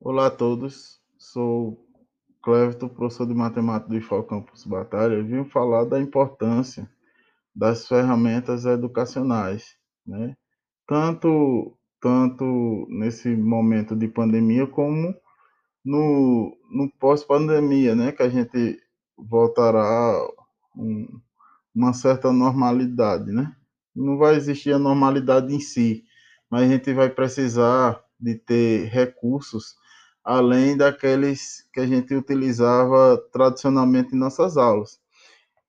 Olá a todos, sou Cleverton, professor de matemática do IFAL Campus Batalha, vim falar da importância das ferramentas educacionais, né? Tanto, tanto nesse momento de pandemia como no, no pós-pandemia, né? Que a gente voltará um, uma certa normalidade, né? Não vai existir a normalidade em si, mas a gente vai precisar de ter recursos além daqueles que a gente utilizava tradicionalmente em nossas aulas.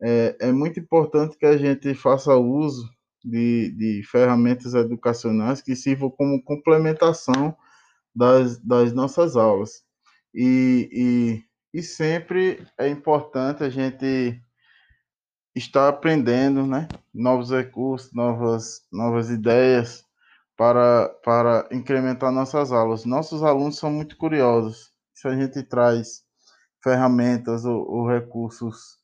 É, é muito importante que a gente faça uso de, de ferramentas educacionais que sirvam como complementação das, das nossas aulas. E, e, e sempre é importante a gente estar aprendendo né? novos recursos, novas, novas ideias, para, para incrementar nossas aulas. Nossos alunos são muito curiosos. Se a gente traz ferramentas ou, ou recursos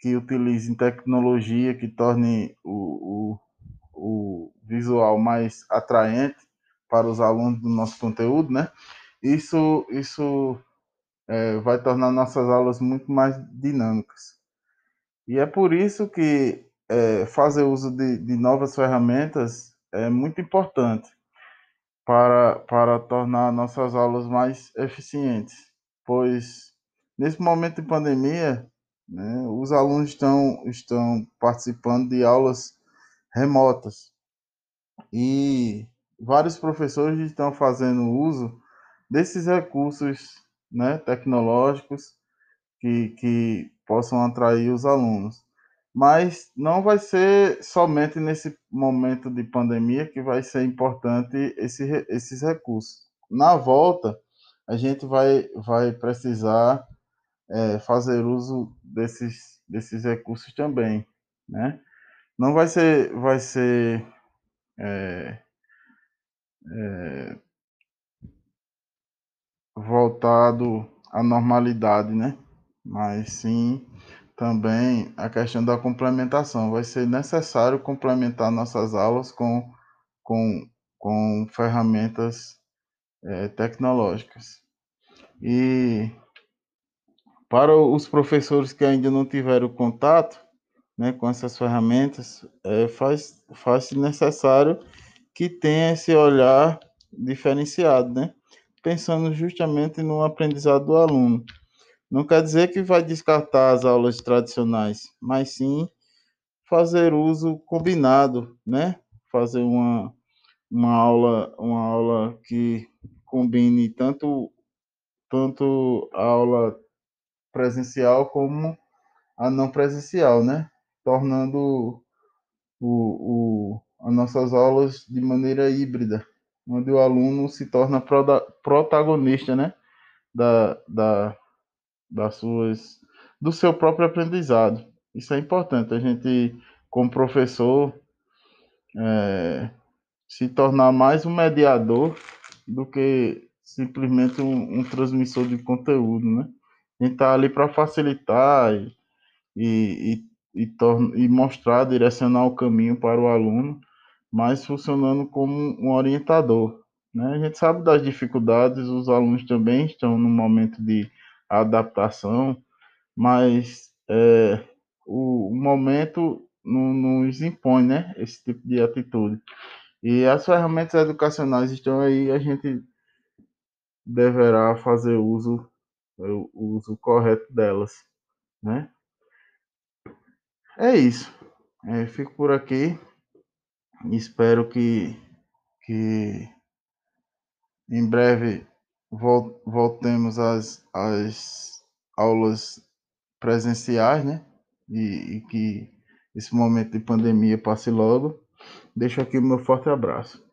que utilizem tecnologia, que tornem o, o, o visual mais atraente para os alunos do nosso conteúdo, né? Isso, isso é, vai tornar nossas aulas muito mais dinâmicas. E é por isso que é, fazer uso de, de novas ferramentas é muito importante para, para tornar nossas aulas mais eficientes, pois nesse momento de pandemia, né, os alunos estão, estão participando de aulas remotas. E vários professores estão fazendo uso desses recursos né, tecnológicos que, que possam atrair os alunos mas não vai ser somente nesse momento de pandemia que vai ser importante esse, esses recursos. Na volta, a gente vai, vai precisar é, fazer uso desses, desses recursos também, né? Não vai ser, vai ser é, é, voltado à normalidade, né? Mas sim também a questão da complementação. Vai ser necessário complementar nossas aulas com, com, com ferramentas é, tecnológicas. E para os professores que ainda não tiveram contato né, com essas ferramentas, é, faz, faz necessário que tenha esse olhar diferenciado, né? pensando justamente no aprendizado do aluno. Não quer dizer que vai descartar as aulas tradicionais, mas sim fazer uso combinado, né? Fazer uma, uma aula uma aula que combine tanto tanto a aula presencial como a não presencial, né? Tornando o, o, as nossas aulas de maneira híbrida, onde o aluno se torna protagonista, né? Da, da, das suas, do seu próprio aprendizado. Isso é importante, a gente, como professor, é, se tornar mais um mediador do que simplesmente um, um transmissor de conteúdo, né? A gente está ali para facilitar e, e, e, e, e mostrar, direcionar o caminho para o aluno, mas funcionando como um orientador. Né? A gente sabe das dificuldades, os alunos também estão no momento de adaptação, mas é, o, momento não, nos impõe né, esse tipo de atitude. E as ferramentas educacionais estão aí, a gente deverá fazer uso, o uso correto delas. Né? É isso. É, fico por aqui. Espero que, que em breve voltemos às, às aulas presenciais, né? E, e que esse momento de pandemia passe logo. Deixo aqui o meu forte abraço.